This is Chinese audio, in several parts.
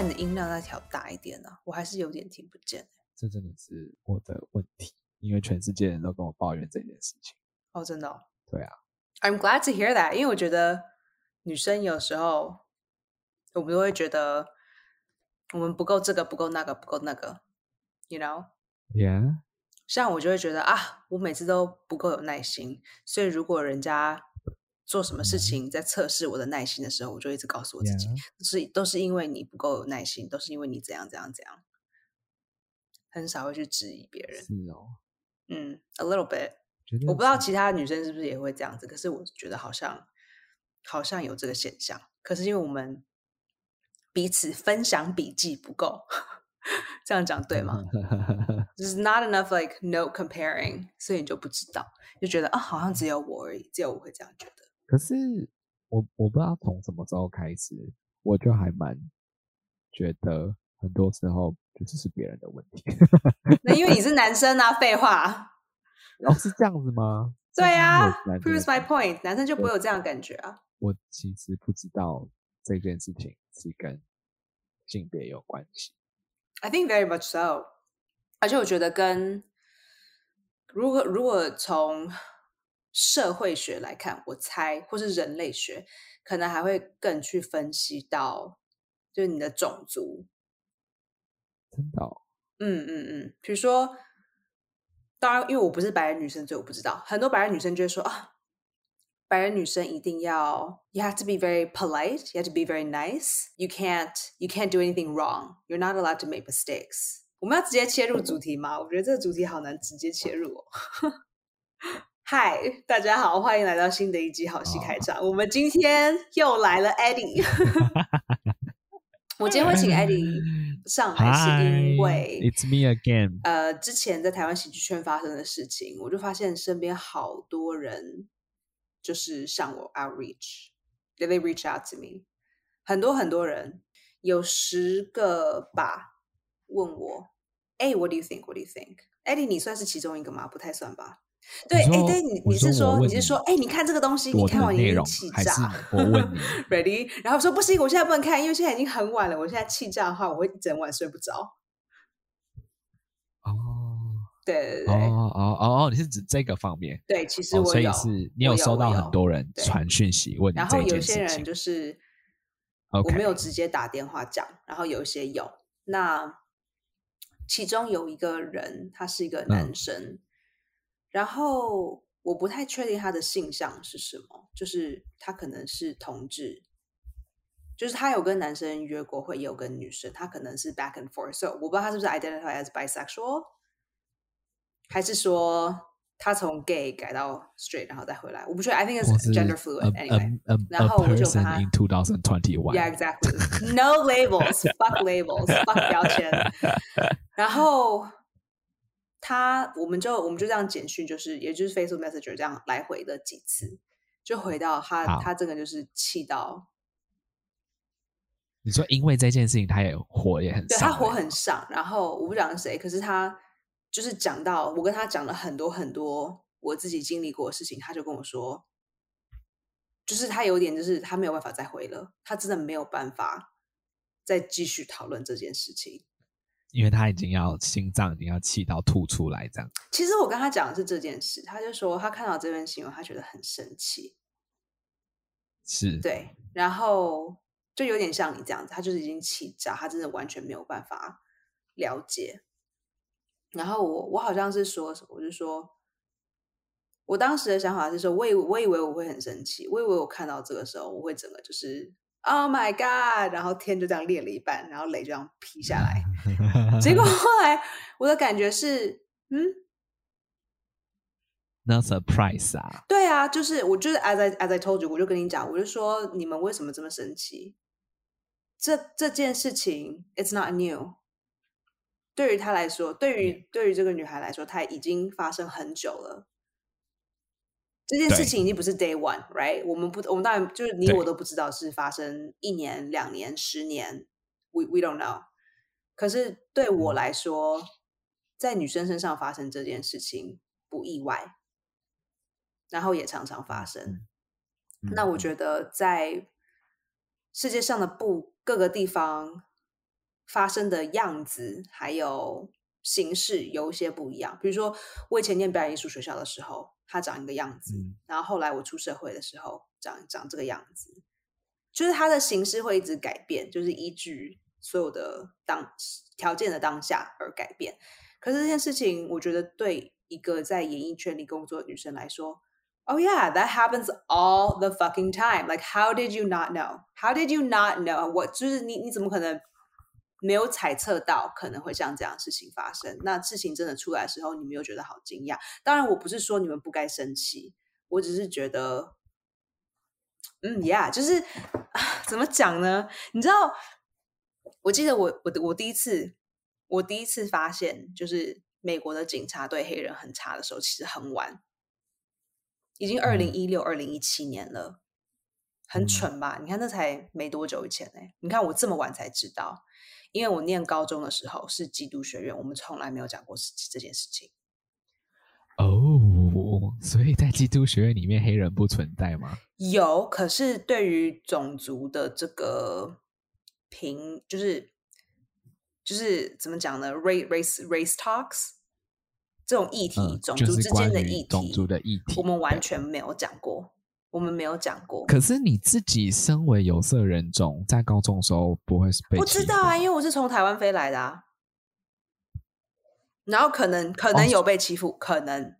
把你的音量再调大一点呢、我还是有点听不见。这真的是我的问题，因为全世界人都跟我抱怨这件事情。哦，真的、哦。对啊，I'm glad to hear that，因为我觉得女生有时候我们都会觉得我们不够这个，不够那个，不够那个，you know。Yeah，像我就会觉得啊，我每次都不够有耐心，所以如果人家做什么事情在测试我的耐心的时候，我就一直告诉我自己是都是因为你不够有耐心，都是因为你怎样怎样怎样，很少会去质疑别人。是哦，嗯，a little bit。我不知道其他女生是不是也会这样子，可是我觉得好像好像有这个现象。可是因为我们彼此分享笔记不够，这样讲对吗？就是 not enough like note comparing，所以你就不知道，就觉得啊，好像只有我而已，只有我会这样觉得。可是我我不知道从什么时候开始，我就还蛮觉得很多时候就只是别人的问题。那因为你 是男生啊，废话。哦，是这样子吗？对啊是男生的，proves my point，男生就不会有这样的感觉啊。我其实不知道这件事情是跟性别有关系。I think very much so。而且我觉得跟如果如果从社会学来看，我猜或是人类学，可能还会更去分析到，就是你的种族。真的、哦，嗯嗯嗯，比如说，当然，因为我不是白人女生，所以我不知道。很多白人女生就会说啊，白人女生一定要，you have to be very polite, you have to be very nice, you can't you can't do anything wrong, you're not allowed to make mistakes。我们要直接切入主题吗？我觉得这个主题好难直接切入哦。嗨，大家好，欢迎来到新的一集好戏开场。我们今天又来了 Eddie。我今天会请 Eddie 上来，是因为 it's me again。呃，之前在台湾喜剧圈发生的事情，我就发现身边好多人就是向我 outreach，they they reach out to me，很多很多人，有十个吧，问我，哎，what do you think？What do you think？Eddie，你算是其中一个吗？不太算吧。对，哎，说对，你你是说你你是说，哎，你看这个东西，你看完你气炸。我问你 ready？然后说不行，我现在不能看，因为现在已经很晚了。我现在气炸的话，我会一整晚睡不着。哦对对对、哦哦哦哦，你是指这个方面？对，其实哦，我有，所以是你有收到很多人对传讯息问你然后这有些人。就是我没有直接打电话讲，然后有一些有。那其中有一个人，他是一个嗯男生，然后我不太确定他的性向是什么，就是他可能是同志，就是他有跟男生约过会，也有跟女生，他可能是 back and forth，所以我不知道他是不是 identify as bisexual，还是说他从 gay 改到 straight 然后再回来，我不确定，I think it's gender fluid anyway。然后我就跟 person 他 in 2021。Yeah, exactly. No labels. Fuck labels. Fuck 标签。然后他，我们就我们就这样简讯，就是也就是 Facebook Messenger 这样来回的几次，就回到他他这个就是气到，你说因为这件事情，他也火也很对他火很上。然后我不讲是谁，可是他就是讲到我跟他讲了很多很多我自己经历过的事情，他就跟我说。就是他有点，就是他没有办法再回了，他真的没有办法再继续讨论这件事情。因为他已经要心脏已经要气到吐出来这样。其实我跟他讲的是这件事，他就说他看到这篇新闻，他觉得很生气，是，对，然后就有点像你这样子，他就是已经气炸，他真的完全没有办法了解。然后我我好像是说什么，我就说，我当时的想法是说，我以我以为我会很生气，我以为我看到这个时候，我会整个就是 Oh my God，然后天就这样裂了一半，然后雷就这样劈下来。结果后来我的感觉是，嗯，not surprise 啊，对啊，就是我就是 as I as I told you，我就跟你讲，我就说你们为什么这么生气？这这件事情 it's not new。对于他来说，对于对于这个女孩来说，她已经发生很久了。这件事情已经不是 day one，right？我们不，我们当然就是你我都不知道是发生一年、两年、十年，we we don't know。可是对我嗯来说，在女生身上发生这件事情不意外，然后也常常发生。那我觉得在世界上的不各个地方发生的样子还有形式有一些不一样。比如说，我以前念表演艺术学校的时候，它长一个样子，嗯然后后来我出社会的时候，长长这个样子，就是它的形式会一直改变，就是依据所有的当条件的当下而改变。可是这件事情，我觉得对一个在演艺圈里工作的女生来说，Oh yeah, that happens all the fucking time. Like, how did you not know? How did you not know? 我就是你，你怎么可能没有猜测到可能会像这样的事情发生？那事情真的出来的时候，你们又觉得好惊讶？当然，我不是说你们不该生气，我只是觉得，嗯，Yeah，就是啊怎么讲呢？你知道，我记得我我我第一次我第一次发现，就是美国的警察对黑人很差的时候，其实很晚，已经二零一六、二零一七年了，很嗯蠢吧？你看，那才没多久以前呢、你看我这么晚才知道，因为我念高中的时候是基督学院，我们从来没有讲过这这件事情。哦，所以在基督学院里面黑人不存在吗？有，可是对于种族的这个平，就是就是怎么讲呢？race race race talks 这种议题，嗯，种族之间的议题，种族的议题，我们完全没有讲过，我们没有讲过。可是你自己身为有色人种，在高中的时候不会是被不知道啊，因为我是从台湾飞来的啊。然后可能可能哦有被欺负，可能，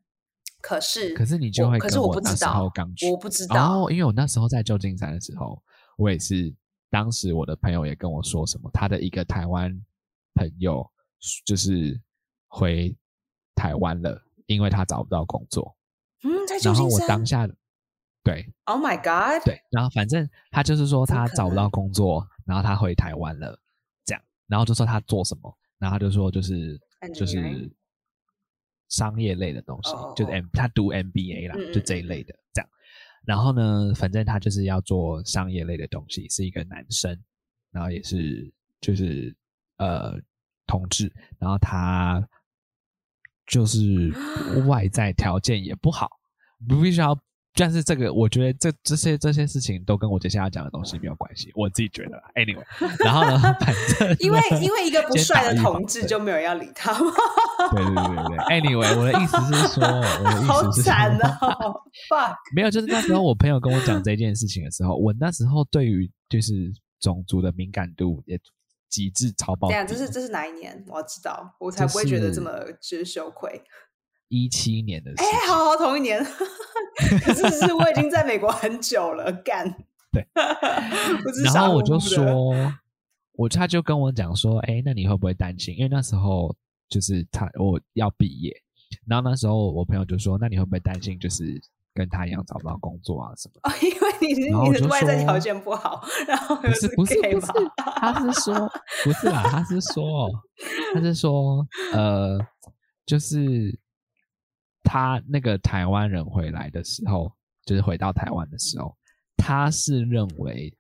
可是可是你就会可是我不知道候刚去，我不知道。哦，因为我那时候在旧金山的时候，我也是，当时我的朋友也跟我说什么，他的一个台湾朋友就是回台湾了，因为他找不到工作。嗯，在旧然后我当下对，Oh my God，对，然后反正他就是说他找不到工作，然后他回台湾了，这样，然后就说他做什么，然后他就说就是就是商业类的东西，就是他读 MBA 啦，嗯就这一类的这样。然后呢，反正他就是要做商业类的东西，是一个男生，然后也是就是呃同志，然后他就是外在条件也不好，不必须要。但是这个，我觉得这这些这些事情都跟我接下来要讲的东西没有关系，我自己觉得啦。Anyway，然后呢，反正因为因为一个不先帅的同志就没有人要理他吗？对对对对对。Anyway，我的意思是说，我的好意思是惨说，哦！fuck，没有，就是那时候我朋友跟我讲这件事情的时候，我那时候对于就是种族的敏感度也极致超爆低。这样这是这是哪一年？我要知道，我才不会觉得这么就是羞愧。一七年的事哎、情。好好同一年，可是是我已经在美国很久了，干。对，然后我就说，我他就跟我讲说，哎，那你会不会担心？因为那时候就是他我要毕业，然后那时候我朋友就说，那你会不会担心，就是跟他一样找不到工作啊什么的？哦，因为你是你的外在条件不好，然后又不是不是不是？，他是说不是啦，他是说他是说呃，就是他那个台湾人回来的时候，就是回到台湾的时候，他是认为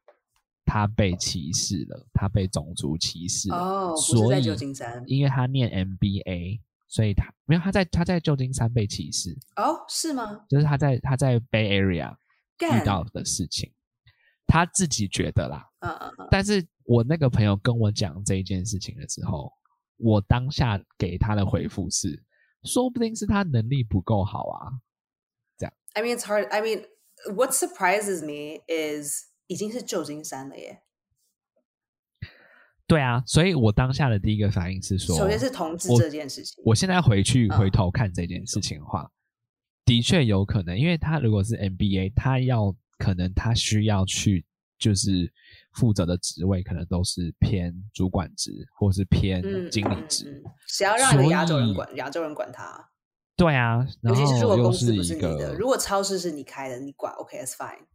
他被歧视了，他被种族歧视了，哦，所以在旧金山。因为他念 MBA，所以他没有他在他在旧金山被歧视，哦，是吗？就是他在他在 Bay Area 遇到的事情，他自己觉得啦，嗯嗯嗯，但是我那个朋友跟我讲这一件事情的时候，我当下给他的回复是，说不定是他能力不够好啊。这样 I mean, it's hard. I mean, what surprises me is 已经是旧金山了耶。对啊，所以我当下的第一个反应是说，首先是同志我这件事情，我现在回去嗯回头看这件事情的话，的确有可能，因为他如果是 NBA，他要可能他需要去就是负责的职位，可能都是偏主管职或是偏嗯，经理嗯职。嗯嗯谁要让一个亚洲人管亚洲人管他？对啊，尤其是如果公司不一个是你的，如果超市是你开的，你管 OK，that's、fine。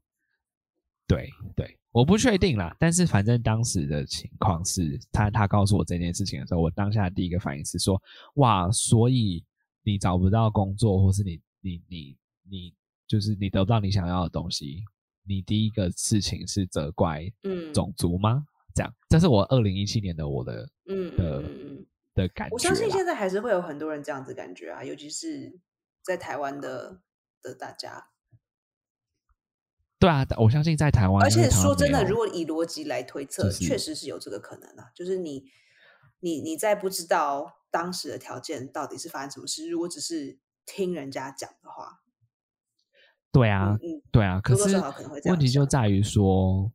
对对，我不确定啦，但是反正当时的情况是他他告诉我这件事情的时候，我当下第一个反应是说，哇，所以你找不到工作，或是你你你你就是你得不到你想要的东西，你第一个事情是责怪嗯种族吗？这样，这是我二零一七年的我的嗯嗯的的感觉。我相信现在还是会有很多人这样子感觉啊，尤其是在台湾的的大家。对啊，我相信在台湾，而且说真的，如果以逻辑来推测，就是确实是有这个可能啊。就是你你你在不知道当时的条件到底是发生什么事，如果只是听人家讲的话，对啊，嗯，对啊。可是问题就在于说，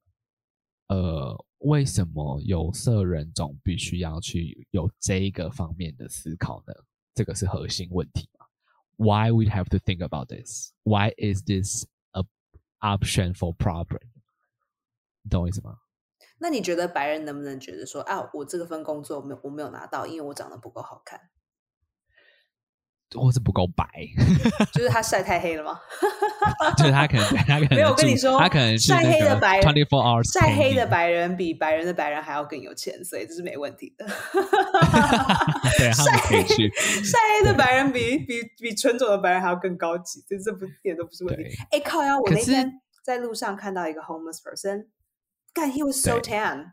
呃，为什么有色人种必须要去有这一个方面的思考呢？这个是核心问题嘛？Why we have to think about this? Why is this a option for problem？你懂我意思吗？那你觉得白人能不能觉得说啊，我这个份工作没有我没有拿到，因为我长得不够好看，或是不够白，就是他晒太黑了吗？就是他可能他可能没有，我跟你住说，他可能是晒黑的白人 twenty four hours 晒黑的白人比白人的白人还要更有钱，所以这是没问题的。对他们可以去晒黑的白人比比比纯种的白人还要更高级，这这不一点都不是问题对。哎，靠呀！我那天在路上看到一个 homeless person，干，he was so tan。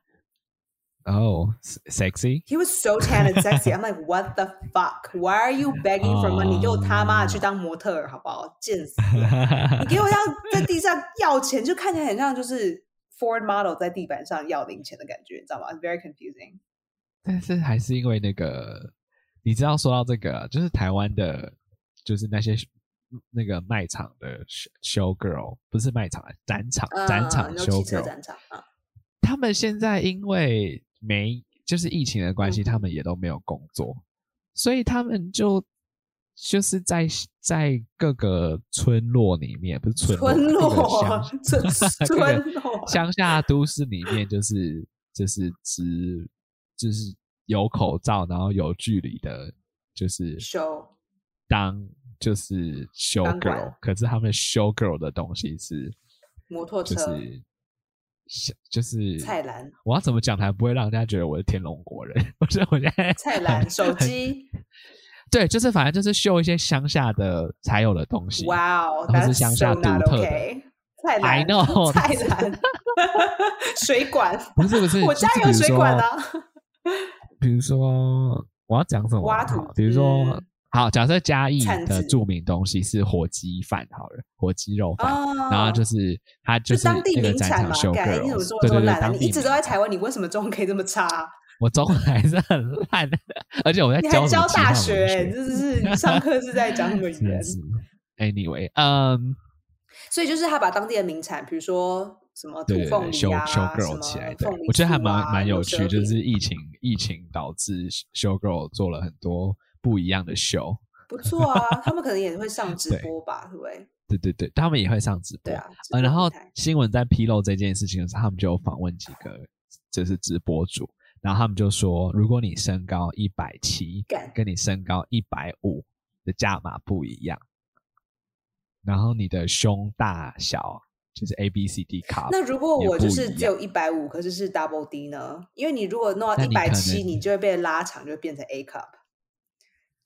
哦、sexy，He was so tan and sexy. I'm like, what the fuck? Why are you begging for money? 你给我他妈的去哦当模特儿好不好？贱死了！你给我这样在地上要钱，就看起来很像就是 Ford model 在地板上要零钱的感觉，你知道吗 very confusing. 但是还是因为那个，你知道说到这个，就是台湾的，就是那些那个卖场的 show girl，不是卖场啊，展场展场 show girl，展场啊，他们现在因为没就是疫情的关系，嗯。他们也都没有工作，所以他们就就是在在各个村落里面，不是村村落乡，村 村落，乡下都市里面，就是就是只就是有口罩，然后有距离的，就是 show 当就是 show girl，可是他们 show girl 的东西是摩托车就是像就是菜篮我要怎么讲才不会让人家觉得我是天龙国人？我觉得，我现在菜篮手机，对，就是反正就是秀一些乡下的才有的东西。哇哦然后是乡下独特的。菜 I 篮 know 菜篮，水管，不是不是，我家有水管啊。啊。比如说我要讲什么挖土？比如说嗯好，假设嘉义的著名东西是火鸡饭，好了，火鸡肉饭。哦，然后就是它就是当地那个名产嘛，展场秀干，你怎么 girls，这么对对对？当地你一直都在台湾，你为什么中文可以这么差啊？我中文还是很烂的，而且我在你还教大学，学这是你上课是在讲什么 语言？真的是 Anyway，嗯，所以就是他把当地的名产，比如说什么土凤梨啊，修什 girl 么起来，对凤梨我觉得还酥蛮蛮有趣，就是疫情疫情导致修 girl 做了很多不一样的秀，不错啊，他们可能也会上直播吧，对不对？对对对，他们也会上直播，对啊，呃，然后新闻在披露这件事情的时候，他们就有访问几个就是直播主，然后他们就说，如果你身高一百七，跟你身高一百五的价码不一样，然后你的胸大小就是 A B C D 卡，那如果我就是只有一百五，可是是 double D 呢？因为你如果弄到一百七，你就会被拉长，就会变成 A cup。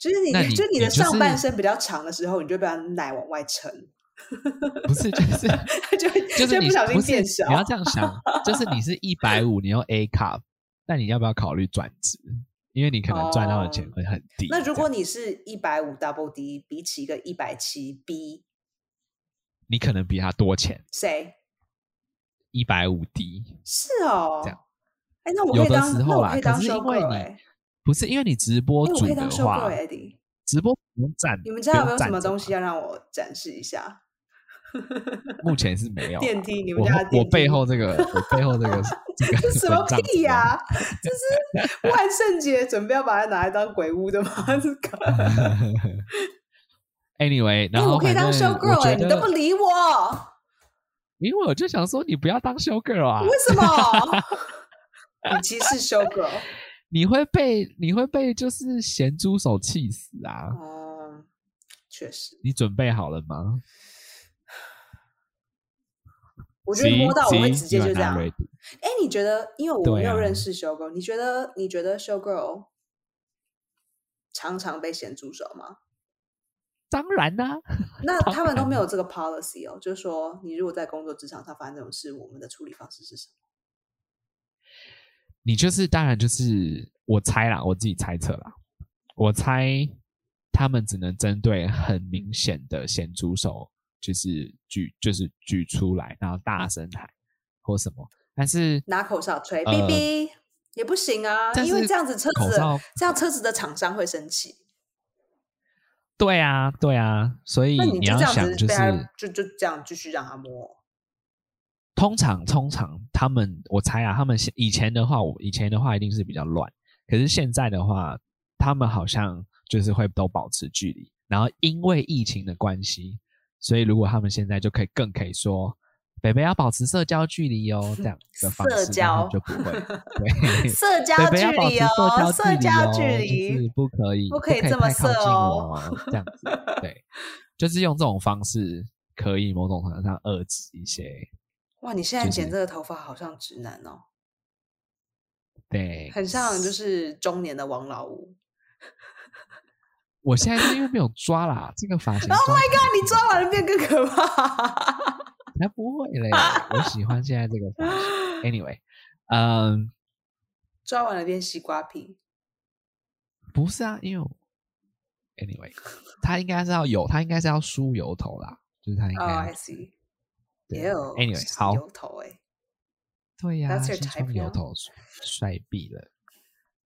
就是你，那你就你的上半身比较长的时候，你就会把奶往外撑，不是 就是就会就是你不小心变小。你要这样想，就是你是一百五，你用 A cup，那你要不要考虑转职？因为你可能赚到的钱哦会很低。那如果你是一百五 double D，比起一个一百七 B，你可能比他多钱，谁一百五 D，是哦？这样哎，那我可以当，那我可以当可是 show 因为你哎，不是因为你直播主的话。直播不用站，你们家有没有什么东西要让我展示一下？目前是没有啊电梯，你们家我背梯后这个，我背后这个 这个什么屁呀、这是万圣节准备要把它拿来当鬼屋的吗？这个，Anyway，哎、然后我可以当 show girl 哎、你都不理我，因为我就想说，你不要当 show girl 啊，为什么？你歧视 show girl？你会被你会被就是咸猪手气死啊！哦，确实，你准备好了吗？我觉得摸到我会直接就这样。哎、你觉得？因为我没有认识 show girl，、你觉得？你觉得 show girl 常常被咸猪手吗？当然啦、那他们都没有这个 policy 哦，就是说，你如果在工作职场上发生这种事，我们的处理方式是什么？你就是当然就是我猜啦，我自己猜测啦，我猜他们只能针对很明显的咸猪手，就是举就是举出来，然后大声喊或什么，但是拿口哨吹，呃哔哔，也不行啊，因为这样子车子这样车子的厂商会生气。对啊，对啊，所以那你要想就是，就就这样继续让他摸。通常通常他们，我猜啊，他们以前的话，我以前的话一定是比较乱，可是现在的话，他们好像就是会都保持距离，然后因为疫情的关系，所以如果他们现在就可以更可以说，北北要保持社交距离哦，这样的方式，社交就不会。对。社交北北要保持距离哦，社社交交距距离哦，就是，不可以，不不可以这么太靠近我哦，这样子，对，就是用这种方式，可以某种程度上遏制一些，哇！你现在剪这个头发好像直男哦，对，很像就是中年的王老五。我现在是因为没有抓啦，这个发 型 Oh my god！你抓完了变更可怕。才不会嘞，我喜欢现在这个发型。Anyway，嗯，抓完了变西瓜皮。不是啊，因为 Anyway，他应该是要有，他应该是要梳油头啦，就是他应哦、该 i see。对 Ew，Anyway，是好，油头哎、对呀、装油 now？头帅毙了。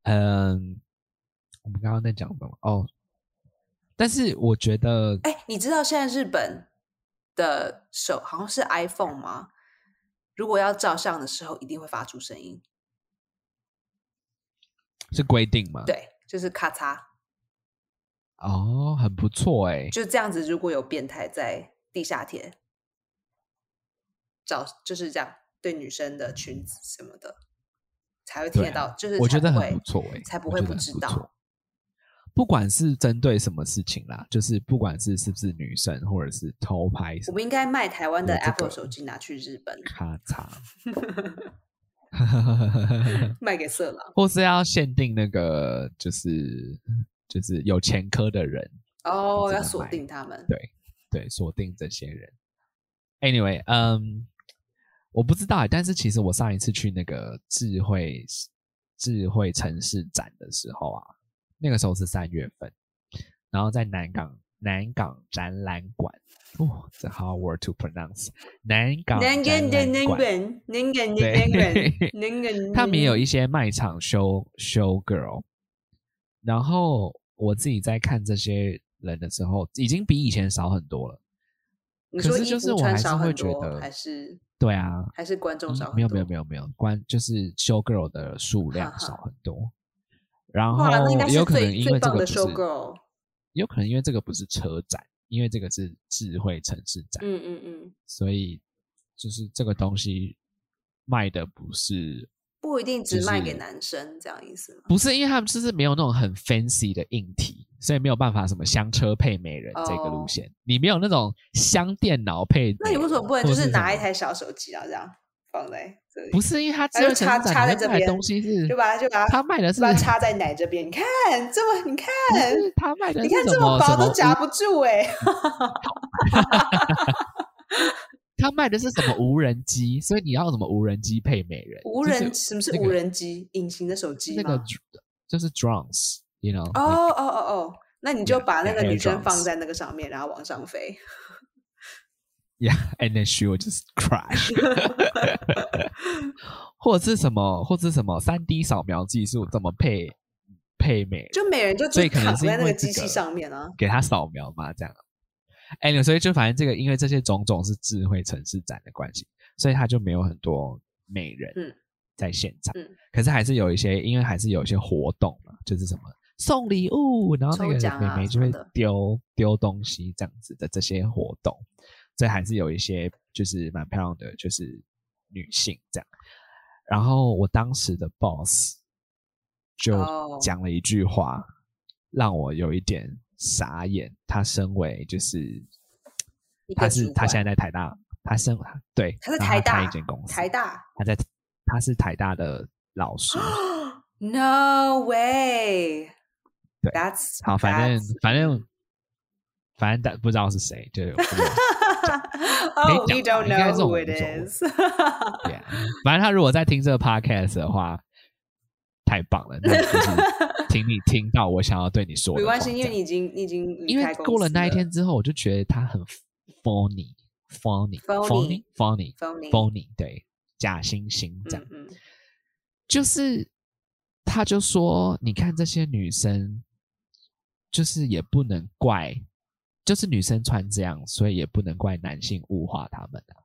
嗯，我们刚刚在讲什么？哦，但是我觉得，哎、你知道现在日本的手好像是 iPhone 吗？如果要照相的时候，一定会发出声音。是规定吗？，对，就是咔嚓，哦，很不错哎、就这样子。如果有变态在地下铁照，就是这样对女生的裙子什么的，才会听得到。就是我觉得很不错哎、才不会不知道不管是针对什么事情啦，就是不管是是不是女生，或者是偷拍，我们应该卖台湾的 Apple 手机拿去日本咔嚓，卖给色狼。或是要限定那个，就是就是有前科的人，哦，要锁定他们。对对，锁定这些人。Anyway，嗯，我不知道欸，但是其实我上一次去那个智慧智慧城市展的时候啊，那个时候是三月份，然后在南港南港展览馆，哦，这 hard word to pronounce，南港能展览馆。跟能跟对能跟能跟，他们也有一些卖场 show show girl，然后我自己在看这些人的时候，已经比以前少很多了。可是就是我还是会觉，得还是对啊，还是观众嗯少？没有没有没有没有，观就是 show girl 的数量少很多。然后也有可能因为这个不是。有可能因为这个不是车展，因为这个是智慧城市展，嗯嗯嗯，所以就是这个东西卖的不是不一定只卖给就是男生，这样意思吗？不是因为他们就是没有那种很 fancy 的硬体，所以没有办法什么香车配美人这个路哦线，你没有那种香电脑配。那你为什么不能就是是拿一？台小手机，然后这样放在这里？不是因为它智就插插在这边东西是，就把它就把它他卖的是把它插在奶这边，你看这么，你看，不是他卖的你看这么薄都夹不住哎、他卖的是什么无人机，所以你要什么无人机配美人？无就是人什么是那个无人机？隐形的手机？那个就是 know？哦哦哦哦，那你就把那个女生放在那个上面，然后往上飞。Yeah，and then she will just crash。或者是什么，或者是什么三 D 扫描技术怎么配配美，就美人就就所以可能是在那个机器上面啊。给他扫描嘛，这样。哎，所以就反正这个，因为这些种种是智慧城市展的关系，所以他就没有很多美人嗯在现场。嗯可是还是有一些，因为还是有一些活动嘛，就是什么送礼物，然后那个抽奖啊美眉就会丢丢东西这样子的这些活动，所以还是有一些就是蛮漂亮的，就是女性这样。然后我当时的 boss 就哦讲了一句话，让我有一点傻眼。他身为就是他是他现在在台大，他身对，他在然后开台大一间公司，台大他在他是台大的老师。No way。对。That's 好，反正反正反正大不知道是谁，就我就 Oh, 可以 you 讲应该 反正他如果在听这个 podcast 的话，太棒了，那就是 听你听到我想要对你说的没关系，因为你已经你已经离因为过了那一天之后，我就觉得他很 funny funny Phony funny funny phony funny，对，假惺惺这样嗯，嗯，就是他就说：“你看这些女生，就是也不能怪，就是女生穿这样，所以也不能怪男性物化他们啊。”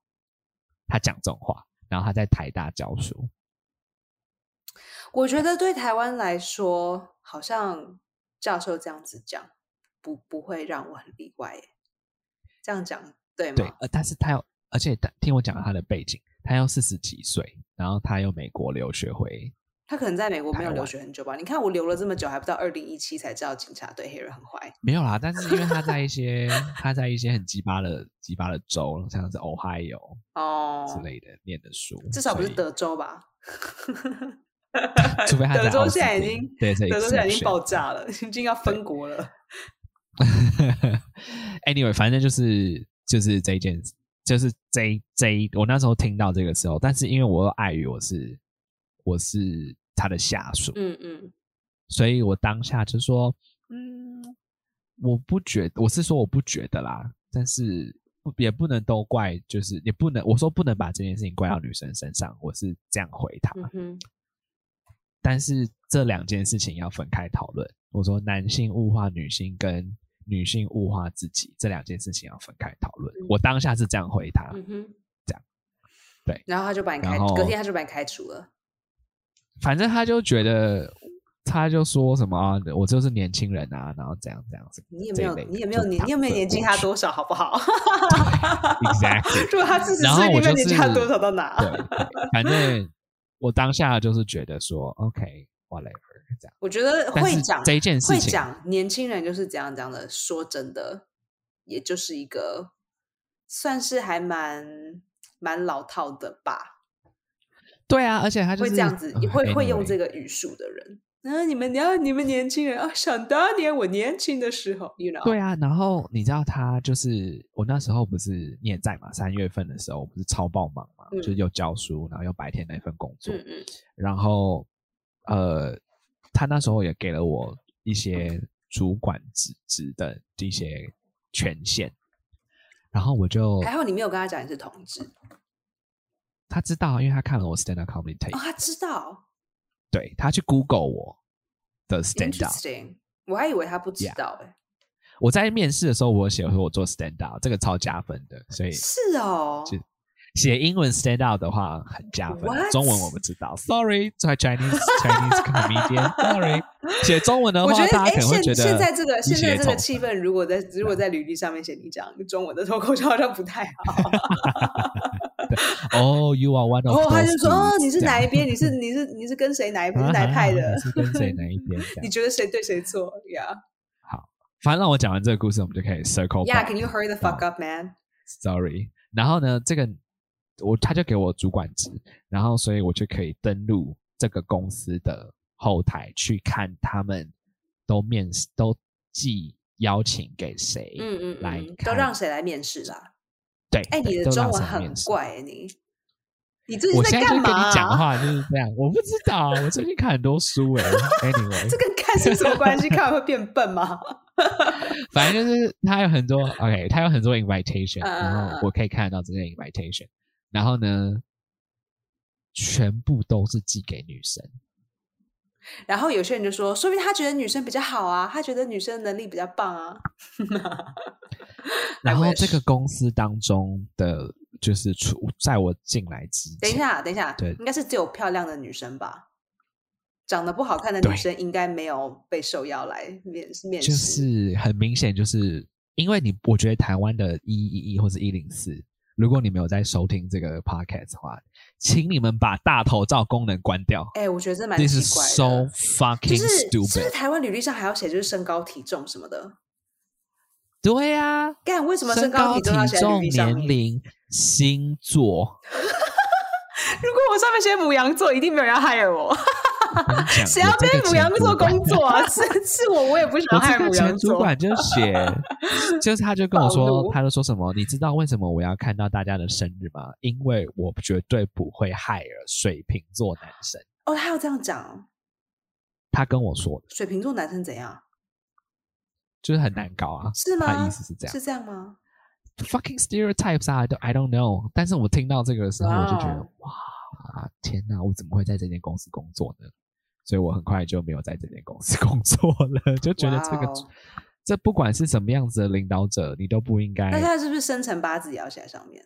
他讲这种话，然后他在台大教书。我觉得对台湾来说，好像教授这样子讲，不不会让我很意外。这样讲对吗？对，呃，但是他要，而且听我讲他的背景，他要四十几岁，然后他又美国留学回。他可能在美国没有留学很久吧？你看我留了这么久，还不到二零一七才知道警察对黑人很坏。没有啦，但是因为他在一些他在一些很鸡巴的鸡巴的州，像是 Ohio 哦之类的念的书，至少不是德州吧？除非他德州现在已经对，德州现在已经爆炸了，已经要分国了。Anyway，反正就是就是这一件，就是这这一我那时候听到这个时候，但是因为我碍于我是我是他的下属，嗯嗯，所以我当下就说，嗯，我不觉，我是说我不觉得啦，但是也不能都怪，就是也不能我说不能把这件事情怪到女生身上，我是这样回他。嗯但是这两件事情要分开讨论。我说男性物化女性跟女性物化自己这两件事情要分开讨论。我当下是这样回他，嗯哼，这样，对，然后他就把你开，隔天他就把你开除了。反正他就觉得，他就说什么啊，我就是年轻人啊，然后怎样怎样子。你也没有，你也没有年，你也没有年纪他多少，好不好？Exactly。如果他四十岁，你们年纪他多少到哪？对，反正。我当下就是觉得说，OK，whatever，这样。我觉得会讲这一件事情，会讲年轻人就是这样讲的。说真的，也就是一个算是还蛮蛮老套的吧。对啊，而且他会这样子，会会用这个语速的人。那你们，你要你们年轻人啊，想当年我年轻的时候，you know？对啊，然后你知道他就是我那时候不是你也在嘛？三月份的时候我不是超爆忙嘛，就是又教书，然后又白天那份工作，嗯嗯，然后呃，他那时候也给了我一些主管职职的一些权限，然后我就还好你没有跟他讲你是同志，他知道，因为他看了我 stand up comedy tape，哦，他知道。对他去 Google 我的 stand up，我还以为他不知道哎。我在面试的时候，我写说我做 stand up，这个超加分的，所以是哦。就写英文 stand out 的话很加分，中文我不知道，sorry，在 Chinese Chinese comedian，sorry。写中文的话，大家可能会觉得现在这个现在这个气氛，如果在如果在履历上面写你讲中文的脱口秀，好像不太好。哦，You are one of。哦，他就说哦，你是哪一边？你是你是你是跟谁 哪一边哪派的？是跟谁哪一边？你觉得谁对谁错呀？好，反正让我讲完这个故事，我们就可以 circle。Yeah，can you hurry the fuck up, man? Sorry。然后呢，这个我他就给我主管职，然后所以我就可以登录这个公司的后台去看他们都面试都寄邀请给谁，嗯嗯，来都让谁来面试啦？对，哎，你的中文很怪，你你最近在干嘛？跟你讲话就是这样，我不知道，我最近看很多书哎。Anyway，这跟看书什么关系？看完会变笨吗？反正就是他有很多 OK，他有很多 invitation，然后我可以看得到这些 invitation，然后呢，全部都是寄给女生。然后有些人就说，说明他觉得女生比较好啊，他觉得女生能力比较棒啊。然后这个公司当中的就是出在我进来之前，等一下，等一下，对，应该是只有漂亮的女生吧？长得不好看的女生应该没有被受邀来面面试。就是很明显，就是因为你，我觉得台湾的一一一或者一零四，如果你没有在收听这个 podcast 的话。请你们把大头照功能关掉。哎，我觉得这蛮奇怪的。So fucking stupid！就是台湾履历上还要写就是身高体重什么的。对呀，干为什么身高体重、年龄、星座？如果我上面写母羊座，一定没有人要 hire 我。谁要被母羊做工作啊？是是我，我也不想害母羊座。主管就写，就是他就跟我说，他就说什么？你知道为什么我要看到大家的生日吗？因为我绝对不会害了水瓶座男生。哦，他要这样讲？他跟我说的。水瓶座男生怎样？就是很难搞啊？是吗？他意思是这样？是这样吗？Fucking stereotypes 啊！I don't I don't know。但是我听到这个时候，我就觉得哇，天哪！我怎么会在这间公司工作呢？所以我很快就没有在这间公司 工作了，就觉得这个这不管是什么样子的领导者，你都不应该那。他是不是生辰八字也要写在上面？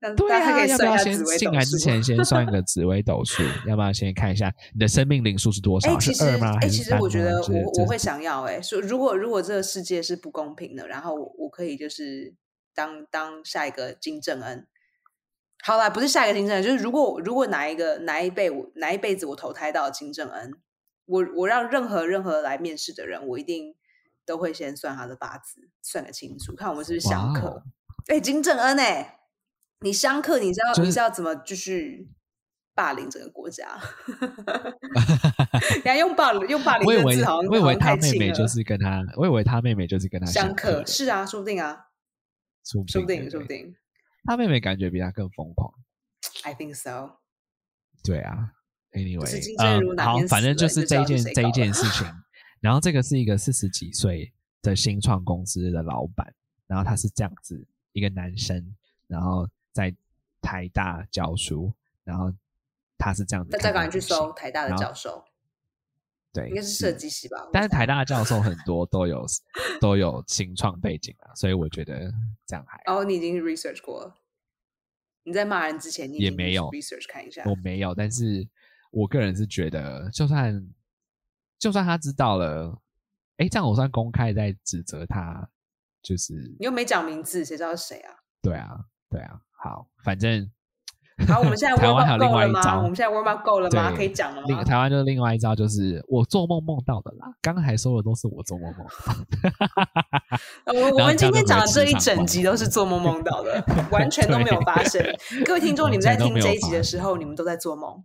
那对啊，要不要先进来之前 先算一个紫微斗数？要不要先看一下你的生命灵数是多哎、少？其实是二吗？哎？其实我觉得我我会想要哎、说如果如果这个世界是不公平的，然后我我可以就是当当下一个金正恩。好啦，不是下一个金正恩，就是如果如果哪一个哪一辈我哪一辈子我投胎到金正恩，我我让任何任何来面试的人，我一定都会先算他的八字，算个清楚，看我们是不是相克。哎、金正恩哎、你相克，你知道、就是你知道怎么继续霸凌整个国家？你还用霸凌用霸凌我以为这个字，好像我以为他妹妹就是跟他，我以为他妹妹就是跟他相克是啊，说不定啊，说不定，对说不定。他妹妹感觉比他更疯狂。I think so。对啊，anyway，好反正就是这一件这一件事情。然后这个是一个四十几岁的新创公司的老板，然后他是这样子一个男生，然后在台大教书，然后他是这样子大家赶快去搜台大的教授，对，应该是设计系吧？但是猜台大的教授很多都有 都有新创背景啊，所以我觉得这样还好哦，你已经 research 过了。你在骂人之前，你也没有 research 看一下。我没有，但是我个人是觉得，就算就算他知道了，哎，这样我算公开在指责他，就是你又没讲名字，谁知道是谁啊？对啊，对啊，好，反正 好，我们现在台 warm 湾 up 还有另够了吗？外一招我们现在 warm up 够了吗？可以讲了吗？另台湾就是另外一招，就是我做梦梦到的啦。刚才说的都是我做梦梦到我 我们今天讲的这一整集都是做梦梦到的，完全都没有发生。各位听众，你们在听这一集的时候，你们都在做梦。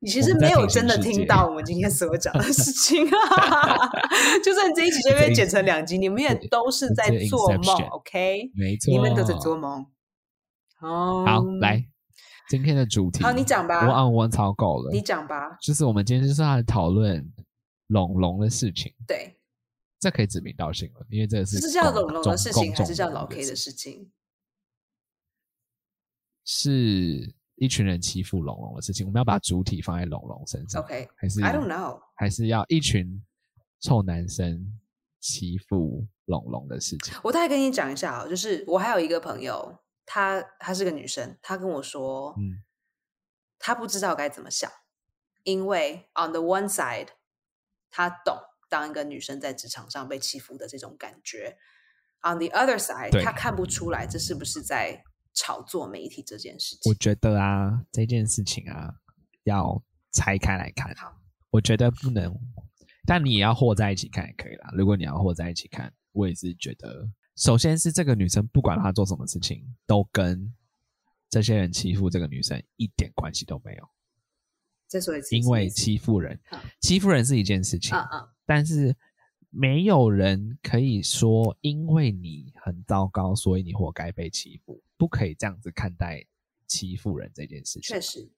你其实没有真的听到我们今天所讲的事情啊！就算这一集就被剪成两集，你们也都是在做梦 Inception，OK？没错，你们都在做梦。哦，好，来今天的主题，好，你讲吧。我按我超够了，你讲吧。就是我们今天就是要来讨论龙龙的事情，对，这可以指名道姓了，因为这个是这是叫公龙龙的事情，还是叫老 K 的事事情？是一群人欺负龙龙的事情，我们要把主体放在龙龙身上。OK，还是 I don't know 还是要一群臭男生欺负龙龙的事情？我大概跟你讲一下哦，就是我还有一个朋友，她她是个女生，她跟我说，嗯，她不知道该怎么想，因为 on the one side，她懂当一个女生在职场上被欺负的这种感觉；on the other side，她看不出来这是不是在炒作媒体这件事情。我觉得啊，这件事情啊，要拆开来看。好，我觉得不能，但你也要和在一起看也可以啦。如果你要和在一起看，我也是觉得，首先是这个女生不管她做什么事情，都跟这些人欺负这个女生一点关系都没有，再说一次，因为欺负人好，欺负人是一件事情，嗯嗯，但是没有人可以说因为你很糟糕，所以你活该被欺负，不可以这样子看待欺负人这件事情。确。实，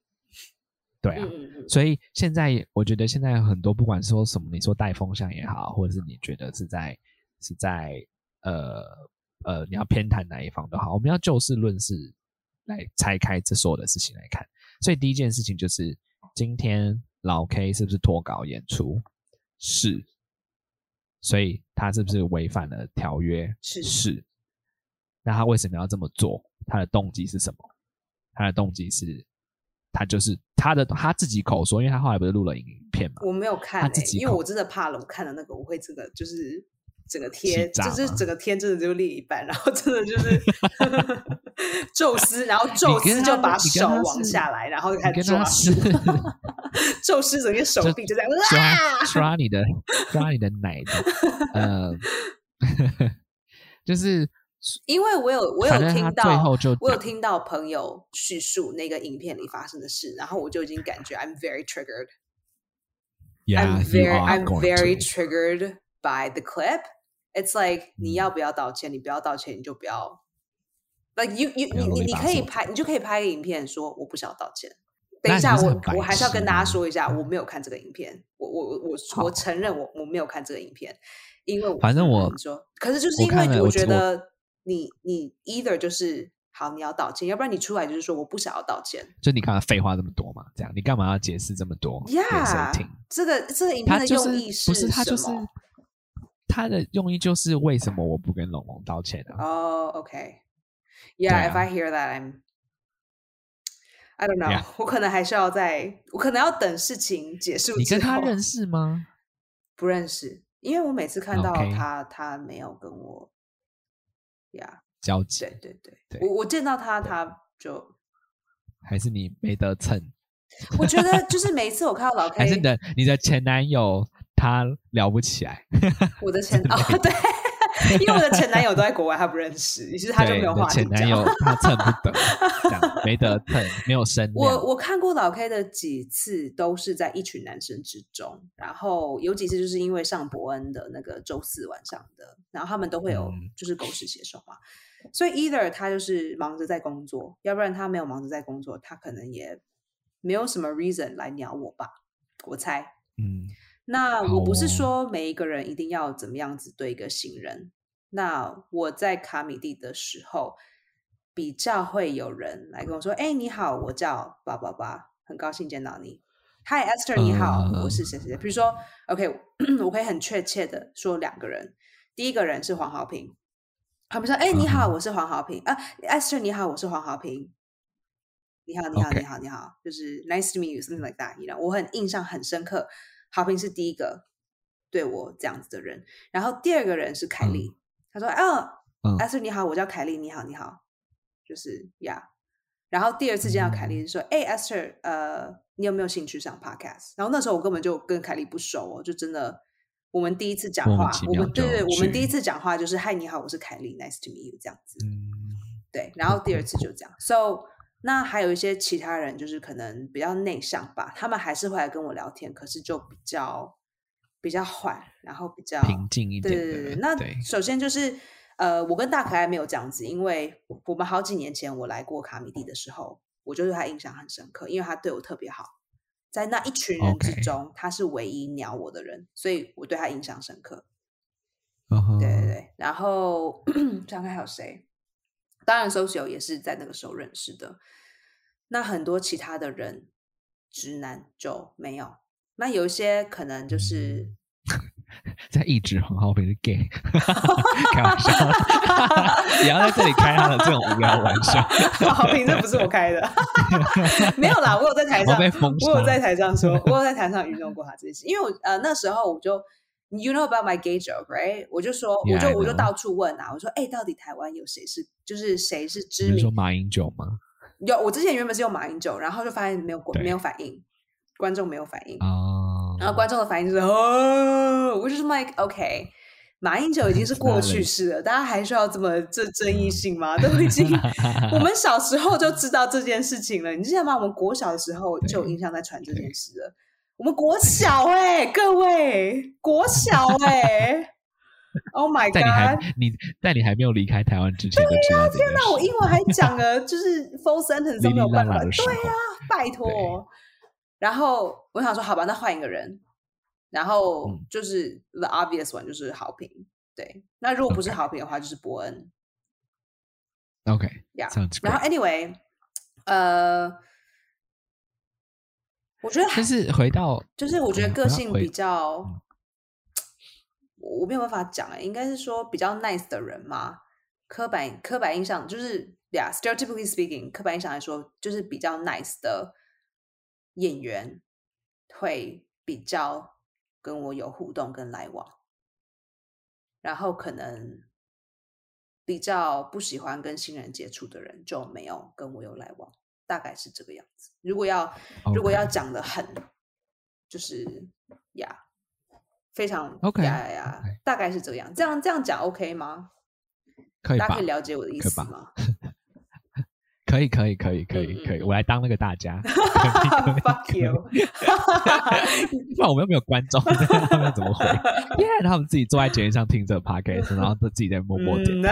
对啊，嗯嗯嗯，所以现在我觉得现在很多不管说什么，你说带风向也好，或者是你觉得是在是在呃呃你要偏袒哪一方都好，我们要就事论事来拆开这所有的事情来看。所以第一件事情就是今天老 K 是不是脱稿演出？是，所以他是不是违反了条约？是是。那他为什么要这么做？他的动机是什么？他的动机是，他就是他的他自己口说，因为他后来不是录了影片嘛，我没有看、欸，他自己因为我真的怕了，我看了那个我会这个就是整个贴，气炸吗就是整个天真的就裂一半，然后真的就是 宙斯，然后宙斯就把手往下来，然后就你开始抓 宙斯整个手臂就这样抓啊，抓你的抓你的奶的，呃，就是因为我有我有听到，最后就我有讲听到朋友叙述那个影片里发生的事，然后我就已经感觉 I'm very triggered。，Yeah, very I'm very triggered by the clip. It's like 你嗯要不要道歉？你不要道歉，你就不要。Like you you 你你你可以拍，你就可以拍个影片说我不想要道歉。等一下，我我还是要跟大家说一下，我没有看这个影片。我我我我承认我我没有看这个影片，因为我反正我嗯你说，可是就是因为我觉得你你 either 就是好，你要道歉，要不然你出来就是说我不想要道歉。就你刚才废话这么多嘛？这样你干嘛要解释这么多 Yeah，听？这个这个影片的用意不是他就是什么他的用意就是为什么我不跟龙龙道歉啊？哦、o k Yeah, if 啊 I hear that, I'm I don't know. Yeah. 我可能还是要在，我可能要等事情结束你跟他认识吗？不认识，因为我每次看到他他没有跟我呀交集对对对，对我我见到他，他就 还是你没得蹭？我觉得就是每一次我看到老 还是 K，你的你的前男友他聊不起来？我的前哦对，因为我的前男友都在国外，他不认识，于是他就没有话题前男友讲。他蹭不得，这样没得蹭，没有生。我我看过老 K 的几次，都是在一群男生之中，然后有几次就是因为上伯恩的那个周四晚上的，然后他们都会有嗯就是狗屎写手嘛，所以 either 他就是忙着在工作，要不然他没有忙着在工作，他可能也没有什么 reason 来鸟我吧，我猜。嗯那我不是说每一个人一定要怎么样子对一个新人。那我在卡米蒂的时候，比较会有人来跟我说：“哎，你好，我叫叭叭叭，很高兴见到你。Hi Esther，你好，嗯我是谁谁谁。”比如说，OK，我可以很确切的说两个人，第一个人是黄豪平，他们说：“哎，你好，我是黄豪平啊，Esther，你好，我是黄豪平。”你好，你好你好，你好，就是 nice to meet you，something like that。You know，我很印象很深刻。豪平是第一个对我这样子的人，然后第二个人是凯莉，他说：“哦嗯，Esther 你好，我叫凯莉，你好，你好。”就是呀然后第二次见到凯莉是说：“哎、e e r 呃，你有没有兴趣上 podcast？” 然后那时候我根本就跟凯莉不熟哦，就真的我们第一次讲话我们对对，我们第一次讲话就是：“嗨，你好，我是凯莉，nice to meet you。”这样子。嗯对，然后第二次就这样。So，那还有一些其他人，就是可能比较内向吧，他们还是会来跟我聊天，可是就比较比较缓，然后比较平静一对点。对对对，那首先就是呃，我跟大可爱没有这样子，因为我们好几年前我来过卡米蒂的时候，我就对他印象很深刻，因为他对我特别好，在那一群人之中他是唯一鸟我的人，所以我对他印象深刻。对对对，然后 想看还有谁？当然，socio 也是在那个时候认识的。那很多其他的人，直男就没有。那有一些可能就是 在一直黄浩平是 gay，开玩笑，也要在这里开他的这种无聊玩笑，好评，这不是我开的，没有啦，我有在台上，我有在台上说，我有在台上愚弄过他这件事，因为我呃那时候我就。You know about my gay joke, right？我就说，我就我就到处问啊，我说，哎、到底台湾有谁是，就是谁是知名你说马英九吗？有，我之前原本是用马英九，然后就发现没有没有反应，观众没有反应，哦，然后观众的反应就是哦，我就是 like OK，马英九已经是过去式了，大家还需要这么这争议性吗？都已经我们小时候就知道这件事情了，你记得吗？我们国小的时候就有印象在传这件事了。我们国小哎、各位国小哎、Oh my 在你还 god！你在你还没有离开台湾之前就知道这件事。那我英文还讲了，就是 full sentence 都没有办法。对呀、拜托。然后我想说，好吧，那换一个人。然后嗯就是 the obvious one 就是好评，对。那如果不是好评的话，就是伯恩。OK，Yeah，sounds 然后 anyway，呃，我觉得还是回到就是我觉得个性比较嗯，我没有办法讲哎、应该是说比较 nice 的人嘛。刻板刻板印象就是、yeah,，stereotypically speaking，刻板印象来说，就是比较 nice 的演员会比较跟我有互动跟来往，然后可能比较不喜欢跟新人接触的人就没有跟我有来往，大概是这个样子。如果要如果要讲的很就是呀非常 OK，呀呀呀大概是这样。这样这样讲 OK 吗？可以吧大家可以？了解我的意思吗 可以，可以，可以，可以，可以，我来当那个大家。？Fuck you！不然我们又没有观众，他们怎么回？耶！他们自己坐在节目上听这个 podcast，然后自己在默默点。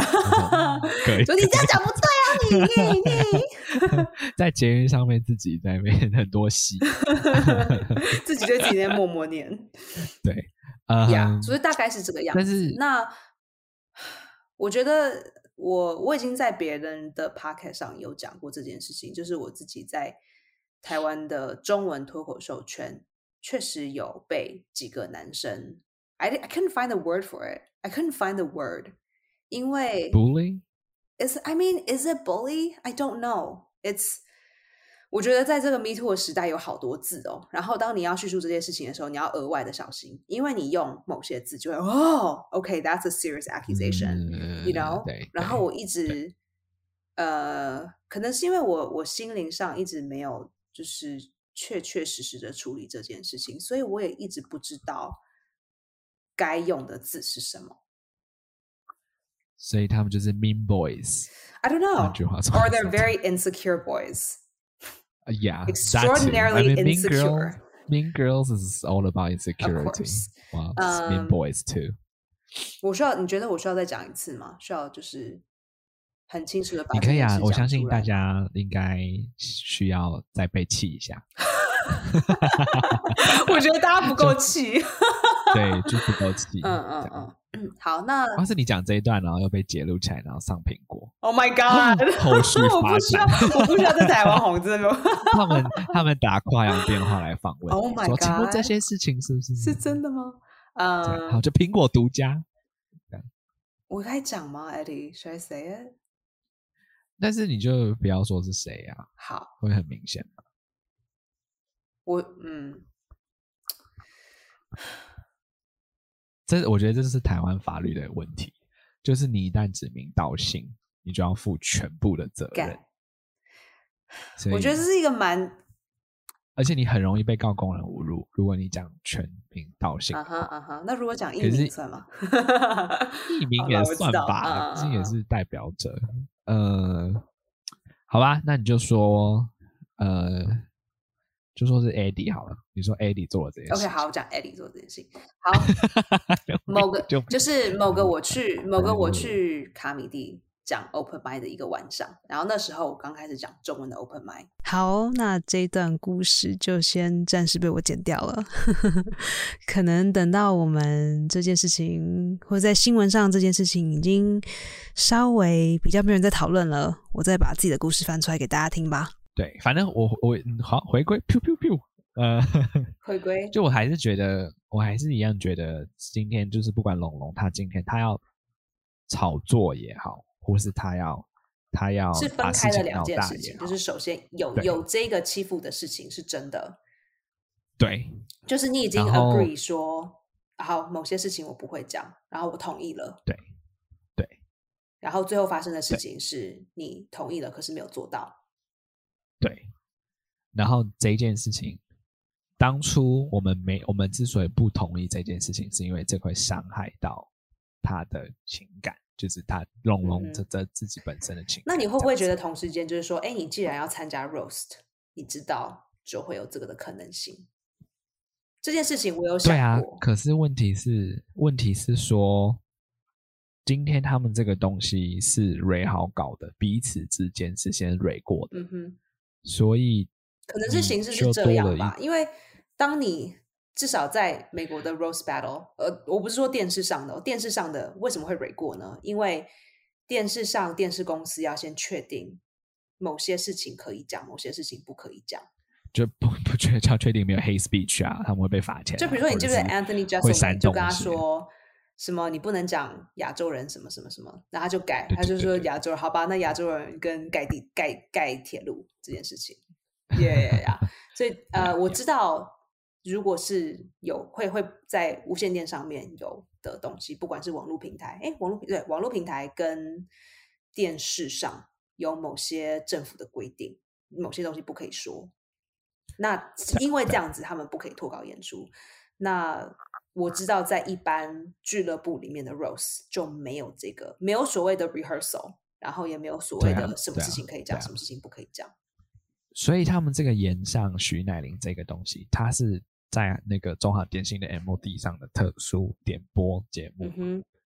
可以，说你这样讲不对啊，你你你，在节目上面自己在那边 很多戏。自己对自己在默默念对，呃，呀所以大概是这个样子。但是那我觉得我我已经在别人的 podcast 上有讲过这件事情，就是我自己在台湾的中文脱口秀圈，确实有被几个男生，I I couldn't find the word for it. I couldn't find the word. 因为 bully is I mean is it bully? I don't know. It's 我觉得在这个 Me Too 的时代有好多字哦，然后当你要叙述这件事情的时候，你要额外的小心，因为你用某些字就会哦，OK，that's、a serious accusation，you、know 对。然后我一直呃，可能是因为我我心灵上一直没有就是确确实实的处理这件事情，所以我也一直不知道该用的字是什么。所以他们就是 mean boys。I don't know. Or they're very insecure boys. Uh, yeah, extraordinarily I mean. Girls, mean Girls is all about insecurity. course. Well, it's mean Um, boys too. 我需要，你觉得我需要再讲一次吗？需要就是很清楚的把你可以啊我相信大家应该需要再被气一下。我觉得大家不够气。对，就不够气。嗯嗯嗯嗯，好，那要是你讲这一段，然后又被揭露起来，然后上苹果，Oh my God，后续我发不需要展，，我不需要在台湾红，真的吗？他们他们打跨洋电话来访问 Oh 你 my 说，请问 God 这些事情是不是是真的吗？对好，嗯，就苹果独家。我该讲吗，Eddie？Should I say it？但是你就不要说是谁啊，好，会很明显嘛。我嗯，这我觉得这是台湾法律的问题，就是你一旦指名道姓，你就要负全部的责任。我觉得这是一个蛮而且你很容易被告公然侮辱。如果你讲全名道姓啊，哈啊哈。那如果讲艺名算吗？艺名也算吧，嗯这也嗯是代表者。呃，好吧，那你就说，呃，就说是 Eddie 好了。你说 Eddie 做了这件事 OK，好，我讲 Eddie 做这件事情。好，某个就就是某个我去某个我嗯去卡米蒂讲 open m i 的一个晚上，然后那时候我刚开始讲中文的 open m i 好，那这一段故事就先暂时被我剪掉了。可能等到我们这件事情，或者在新闻上这件事情已经稍微比较没有人在讨论了，我再把自己的故事翻出来给大家听吧。对，反正我我嗯好回归，pew pew pew，呃，回归。就我还是觉得，我还是一样觉得，今天就是不管龙龙他今天他要炒作也好，或是他要他要是分开了两件事情，就是首先有有这个欺负的事情是真的，对。就是你已经 agree 说，好某些事情我不会讲，然后我同意了，对。对，然后最后发生的事情是你同意了，可是没有做到，对。然后这一件事情，当初我们没我们之所以不同意这件事情，是因为这会伤害到他的情感，就是他龙龙嗯这这自己本身的情感。那你会不会觉得？同时间就是说，哎，你既然要参加 roast，你知道就会有这个的可能性。这件事情我有想对啊过，，可是问题是，问题是说，今天他们这个东西是蕊好搞的，彼此之间是先蕊过的，嗯哼，所以可能是形式是这样吧，因为当你至少在美国的 roast battle，呃，我不是说电视上的哦，电视上的为什么会 re 过呢？因为电视上电视公司要先确定某些事情可以讲，某些事情不可以讲。就不不确要确定没有 hate speech 啊，他们会被罚钱啊、就比如说，你记得 Anthony 会 Jeselnik 煽就跟他说什么你不能讲亚洲人什么什么什么，然后他就改，他就说亚洲人，好吧，那亚洲人跟盖地盖盖铁路这件事情，耶呀，所以呃，我知道如果是有会会在无线电上面有的东西，不管是网络平台，哎，网络对网络平台跟电视上有某些政府的规定，某些东西不可以说。那因为这样子，他们不可以脱稿演出。那我知道，在一般俱乐部里面的 Rose 就没有这个，没有所谓的 rehearsal，然后也没有所谓的什么事情可以讲，什么事情不可以讲。所以他们这个延上徐乃麟这个东西，它是在那个中华电信的 MOD 上的特殊点播节目，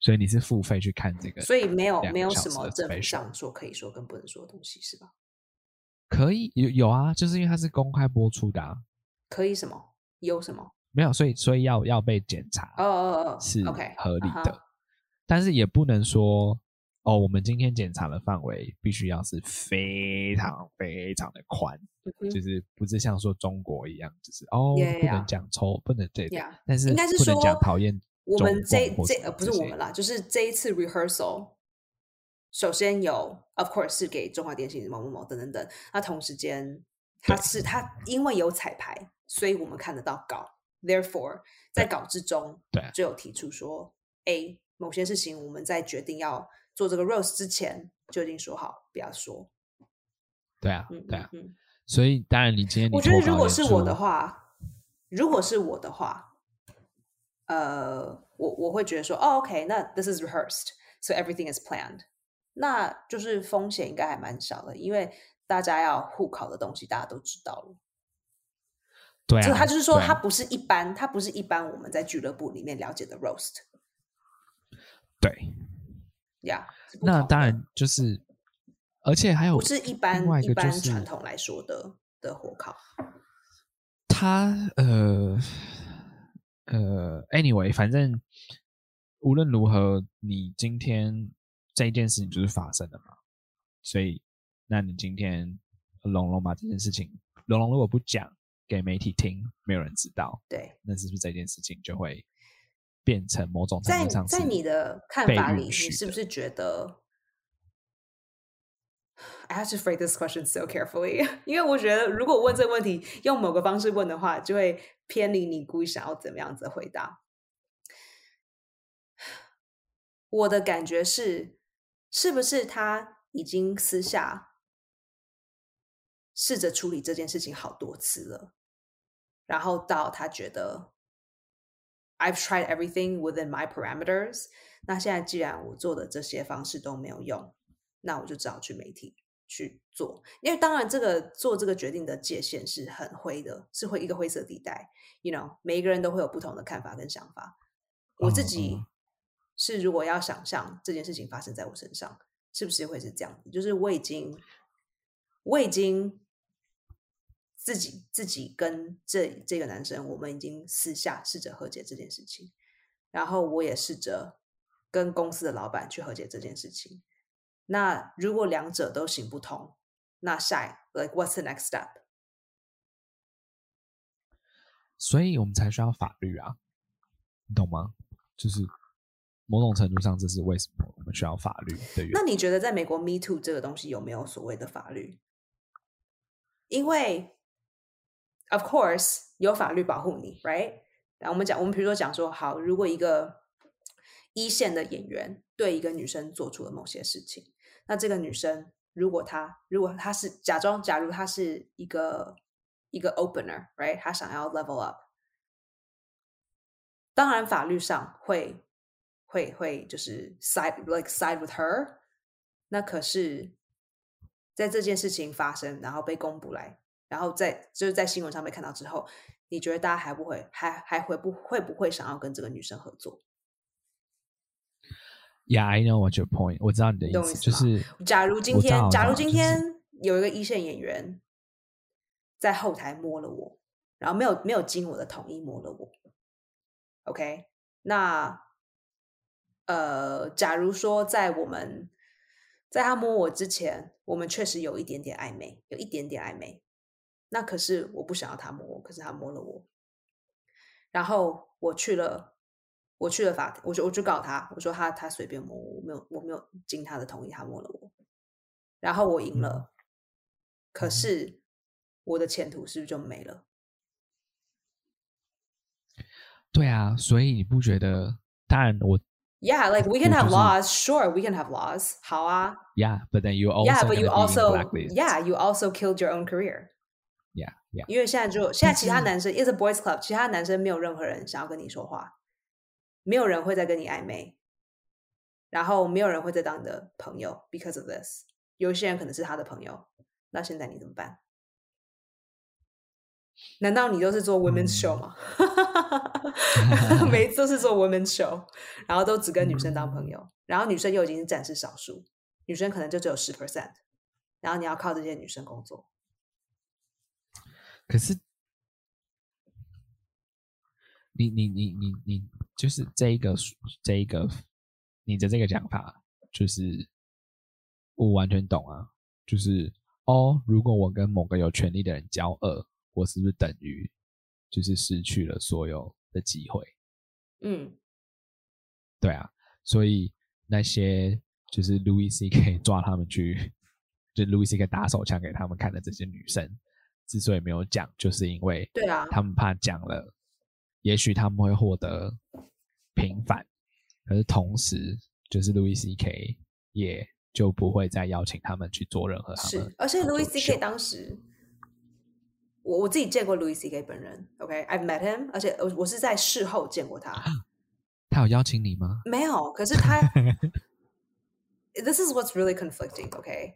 所以你是付费去看这个，所以没有没有什么政府上说可以说跟不能说的东西，是吧？可以有有啊，就是因为它是公开播出的啊，可以什么？有什么？没有，所以所以要要被检查哦哦哦是，OK，合理的，但是也不能说哦，我们今天检查的范围必须要是非常非常的宽，嗯就是不是像说中国一样，就是哦不能.讲抽，不能这样.但是应该是不能讲说讨厌我中们这这呃不是我们啦，就是这一次 rehearsal，首先有 of course 是给中华电信某某某等等等，那同时间它是它因为有彩排，所以我们看得到稿，therefore 在稿之中对就有提出说 A 某些事情我们在决定要做这个 rose 之前就已经说好不要说，对啊嗯对啊嗯，嗯，所以当然你今天你我觉得如果是我的，话，如果是我的话，呃，我我会觉得说，哦，OK，那 this is rehearsed，so everything is planned，那就是风险应该还蛮小的，因为大家要互考的东西大家都知道了。对啊，这他就是说，他不是一般，他不是一般我们在俱乐部里面了解的 roast，对，呀、那当然就是，而且还有不是一般一般传统来说的的火烤。他呃呃，anyway，反正无论如何，你今天这一件事情就是发生了嘛，所以那你今天龙龙把这件事情，龙龙如果不讲给媒体听，没有人知道，对，那是不是这件事情就会变成某种程在度上是在你的看法里，你是不是觉得？I have to phrase this question so carefully，因为我觉得如果问这个问题用某个方式问的话，就会偏离你故意想要怎么样子回答。我的感觉是，是不是他已经私下试着处理这件事情好多次了，然后到他觉得 I've tried everything within my parameters。那现在既然我做的这些方式都没有用，那我就只好去媒体去做。因为当然，这个做这个决定的界限是很灰的，是会一个灰色地带。You know，每一个人都会有不同的看法跟想法。我自嗯己嗯是如果要想象这件事情发生在我身上，是不是会是这样子？就是我已经，我已经自己自己跟这这个男生，我们已经私下试着和解这件事情，然后我也试着跟公司的老板去和解这件事情。那如果两者都行不通，那下一 like what's the next step？所以我们才需要法律啊，你懂吗？就是某种程度上，这是为什么我们需要法律的原因。那你觉得在美国 Me Too 这个东西有没有所谓的法律？因为 of course 有法律保护你，right？那我们讲，我们比如说讲说，好，如果一个一线的演员对一个女生做出了某些事情，那这个女生如果她如果她是假装，假如她是一个一个 opener，right？她想要 level up，当然法律上会会会就是 side like side with her，那可是在这件事情发生，然后被公布来，然后在就是在新闻上面看到之后，你觉得大家还不会还还会不会不会想要跟这个女生合作？Yeah, I know what your point。我知道你的意思，就是假如今天，假如今天有一个一线演员在后台摸了我，然后没有没有经我的同意摸了我，OK？那呃，假如说在我们在他摸我之前，我们确实有一点点暧昧，有一点点暧昧，那可是我不想要他摸我，可是他摸了我，然后我去了。我去了法庭，我就我就告他，我说他他随便摸我，我没有我没有经他的同意，他摸了我，然后我赢了，可是我的前途是不是就没了？对啊，所以你不觉得？当然我 Yeah, like we can have laws. Sure, we can have laws. 好啊。Yeah，but then you also Yeah, but you also yeah, you also killed your own career. Yeah 因为现在就现在其他男生，it's a boys club，其他男生没有任何人想要跟你说话，没有人会再跟你暧昧，然后没有人会再当你的朋友，because of this。有一些人可能是他的朋友，那现在你怎么办？难道你都是做 women's show 吗？每一次都是做 women's show，然后都只跟女生当朋友，然后女生又已经是占是少数，女生可能就只有十 percent，然后你要靠这些女生工作。可是你你你你你就是这一个这一个你的这个讲法，就是我完全懂啊，就是哦，如果我跟某个有权利的人交恶，我是不是等于就是失去了所有的机会？嗯，对啊，所以那些就是 Louis C K 抓他们去，就 Louis C K 打手枪给他们看的这些女生，之所以没有讲，就是因为对啊，他们怕讲了，也许他们会获得平反，可是同时，就是 Louis C K 也就不会再邀请他们去做任何他们是，而且 Louis C K 当时，我我自己见过 Louis C K 本人，OK，I've、met him，而且我我是在事后见过他，他有邀请你吗？没有，可是他，this is what's really conflicting，OK，、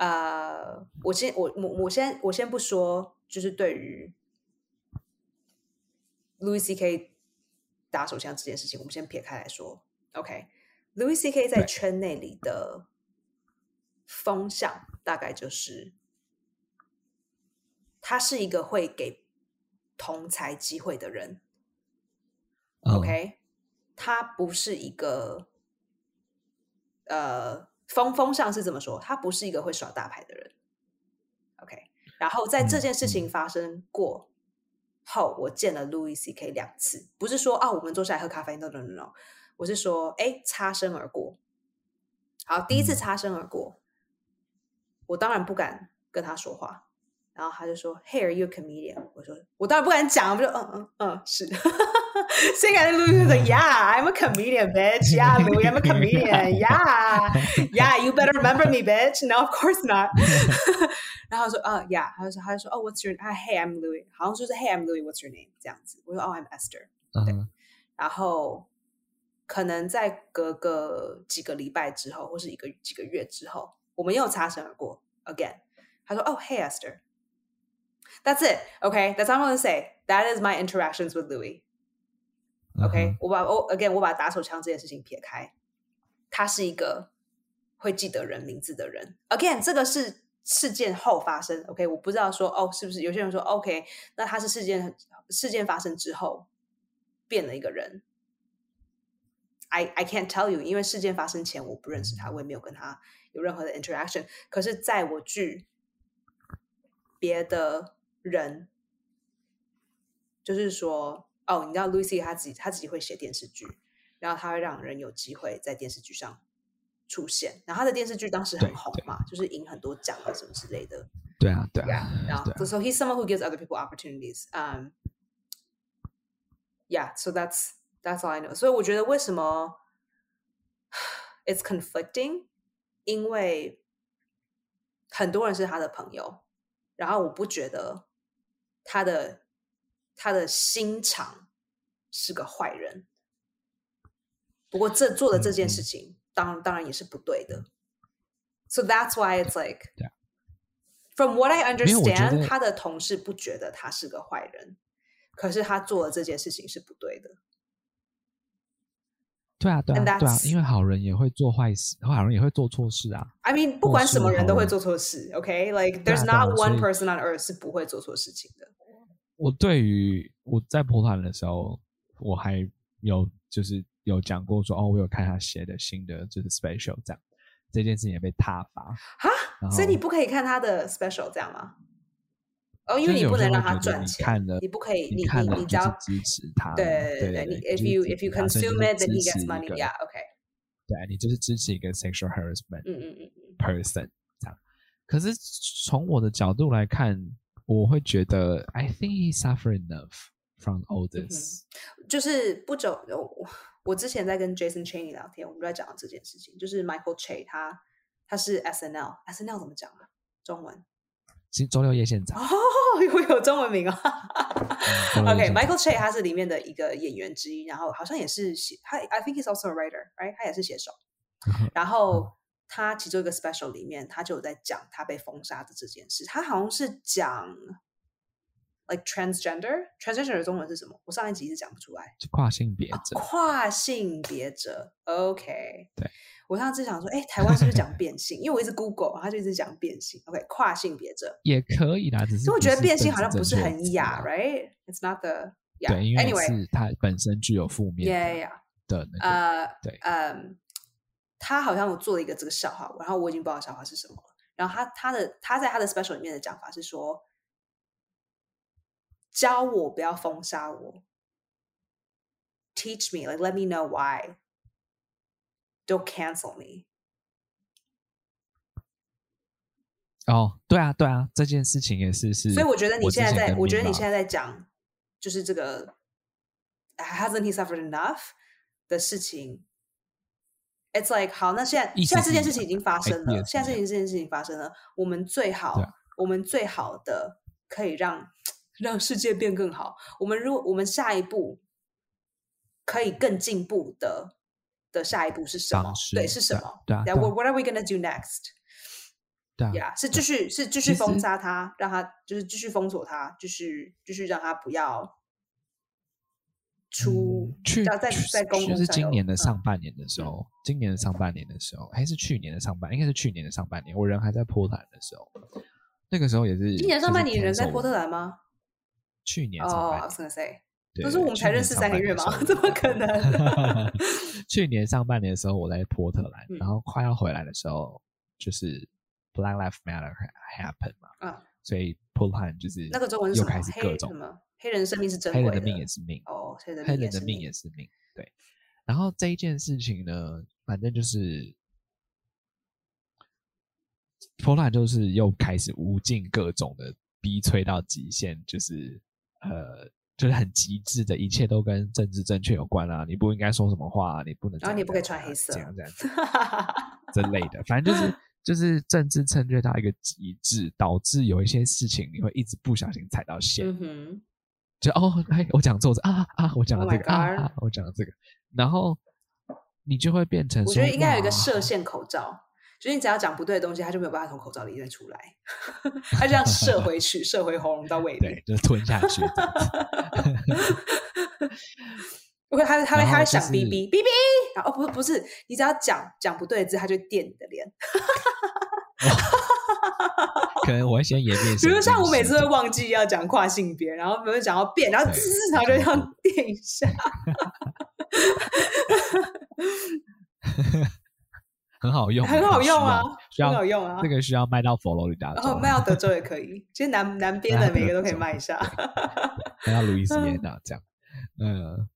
呃，我先我我我先我先不说，就是对于 Louis C K 打手枪这件事情，我们先撇开来说，OK，Louis、C K 在圈内里的风向大概就是，他是一个会给同才机会的人。嗯。OK，他不是一个呃风风向是这么说，他不是一个会耍大牌的人。OK，然后在这嗯件事情发生过后，我见了 Louis C K 两次，不是说啊我们坐下来喝咖啡，no no no no，我是说哎擦身而过。好，第一次嗯擦身而过，我当然不敢跟他说话。然后他就说：“Hey, are you a comedian？” 我说：“我当然不敢讲，我就嗯嗯嗯是。”谁敢跟 Louis 说：“Yeah, I'm a comedian, bitch. Yeah, Louis, I'm a comedian. Yeah, yeah, you better remember me, bitch. No, of course not. 然后他说：“啊、yeah。”他就说：“他就说哦、what's your 啊？Hey, I'm Louis。好像就是 Hey, I'm Louis. What's your name？这样子。我说：“哦、I'm Esther。”嗯哼然后可能在隔个几个礼拜之后，或是一个几个月之后，我们又擦身而过 again。他说：“哦、hey Esther。” That's it. Okay, that's all I'm going to say. That is my interactions with Louis. 嗯 OK，、哼我把我 again 我把打手枪这件事情撇开，他是一个会记得人名字的人。Again，这个是事件后发生。OK，我不知道说哦，是不是有些人说 OK，那他是事件事件发生之后变了一个人。I I can't tell you，因为事件发生前我不认识他，我也没有跟他有任何的 interaction。可是在我剧别的 人，就是说，哦，你知道 Lucy 他自己他自己会写电视剧，然后他会让人有机会在电视剧上出现。然后他的电视剧当时很红嘛，就是赢很多奖啊什么之类的。对啊，对啊，然后 so he's someone who gives other people opportunities. Um, yeah, so that's that's all I know. 所以我觉得为什么 it's conflicting，因为很多人是他的朋友，然后我不觉得他的他的心肠是个坏人。不过这做的这件事情，当当然也是不对的。So that's why it's like from what I understand，他的同事不觉得他是个坏人，可是他做的这件事情是不对的。对啊，对啊，对啊，因为好人也会做坏事，好人也会做错事啊。I mean，不管什么人人都会做错事，OK？Like、对啊 there's not one person on earth 是不会做错事情的。我对于我在波团的时候，我还有就是有讲过说，哦，我有看他写的新的就是 special 这样，这件事情也被挞伐。哈，所以你不可以看他的 special 这样吗？哦，因为你不能让他赚钱，你不可以，你你你只要支持他，对对对，你 if you if you consume it then he 是 gets money. 个 Yeah, OK. 对，你就是支持一个 sexual harassment 嗯嗯嗯嗯，person 这样。可是从我的角度来看，我会觉得 I think he suffer enough from all 嗯 this。就是不久，我我之前在跟 Jason Cheney 聊天，我们都在讲到这件事情，就是 Michael Che 他他是 SNL，SNL 怎么讲啊？中文其实周六夜现场哦，我有中文名哦。周六夜 OK，现场 Michael Che 他是里面的一个演员之一，然后好像也是写他，I think he's also a writer，right？他也是写手。然后他其中一个 special 里面，他就有在讲他被封杀的这件事。他好像是讲 like transgender，transgender 的中文是什么？我上一集是讲不出来。跨性别哦者，跨性别者，OK，对我上次想说，哎，台湾是不是讲变性？因为我一直 Google，他就一直讲变性。OK，跨性别者，也可以啦，只是所以我觉得变性好像不是很雅词啊，right？It's not the 对，因为它本身具有负面的那个，呃，对嗯，他好像我做了一个这个笑话，然后我已经不知道笑话是什么了。然后他他的他在他的 special 里面的讲法是说，教我不要封杀我，teach me like let me know why don't cancel me。哦，对啊，对啊，这件事情也是是。所以我觉得你现在在，我觉得你现在在讲，就是这个 hasn't he suffered enough 的事情。It's like 好，那现在现在这件事情已经发生了，现在这一样件这件事情发生了，我们最好啊，我们最好的可以让让世界变更好。我们如果我们下一步可以更进步的的下一步是什么对，是什么？对啊对啊 What What are we gonna do next？对啊，呀是继续是继续封杀他，让他就是继续封锁他，继续继续让他不要出嗯去要在在公就是今年的上半年的时候，今年的上半年的时候，还是去年的上半，应该是去年的上半年，我人还在波特兰的时候，那个时候也是。今年上半年人在波特兰吗？去年哦上半 I 年 was gonna say，对不是我们才认识三个月吗？怎么可能？去年上半年的时候，我在波特兰，嗯然后快要回来的时候，就是 Black Lives Matter happen 嘛，啊，所以波特兰就是那个中文是又开始各种？黑人生命是珍贵黑人的命也是命，哦，黑人黑人的命命也是命，对。然后这一件事情呢，反正就是波兰就是又开始无尽各种的逼催到极限，就是呃，就是很极致的，一切都跟政治正确有关啊！你不应该说什么话、啊，你不能然后你不可以穿黑色这样这样 之类的，反正就是就是政治正确到一个极致，导致有一些事情你会一直不小心踩到线。嗯哼，就哦，哎，我讲错字啊啊，我讲了 Oh 这个、啊我讲了这个，然后你就会变成说，我觉得应该有一个哇射线口罩，就是你只要讲不对的东西，他就没有办法从口罩里再出来，它这样射回去，射回喉咙到胃对里，。就是吞下去这样子。不会，他会他会他会想哔哔哔哔，然后哦不是不是，你只要讲讲不对的字，他就会电你的脸。可能我会先演变比如像我每次会忘记要讲跨性别，然后没有讲到变，然后滋，然后就这样电一下。很好用，很好用啊需要很好用啊这个需要卖到佛罗里达州，然后卖到德州也可以，其实南南边的每个都可以卖一下。卖到路易斯安那这样，嗯，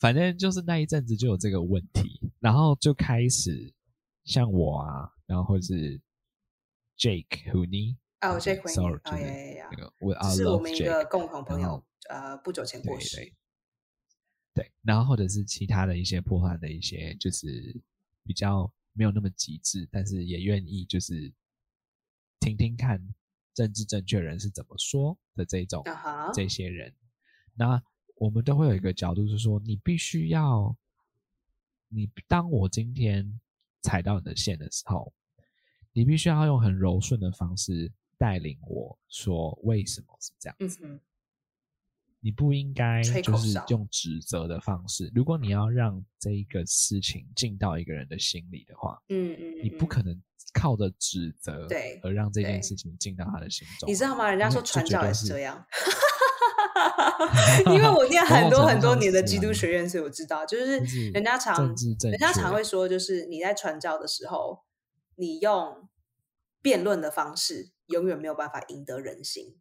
反正就是那一阵子就有这个问题，然后就开始像我啊，然后或者是 Jake 胡尼哦，Jake Hui sorry，哦就是呀呀呀那个我们一个共同朋友，呃，不久前过世。对对对，然后或者是其他的一些破坏的一些，就是比较没有那么极致，但是也愿意就是听听看政治正确人是怎么说的这种、这些人，那我们都会有一个角度是说，你必须要，你当我今天踩到你的线的时候，你必须要用很柔顺的方式带领我说为什么是这样子。你不应该就是用指责的方式。如果你要让这一个事情进到一个人的心里的话，嗯嗯，你不嗯可能靠着指责对而让这件事情进到他的心中。你知道吗？人家说传教是也是这样。因为我念很多很多年的基督啊学院，所以我知道，就是人家常人家常会说，就是你在传教的时候，你用辩论的方式，永远没有办法赢得人心。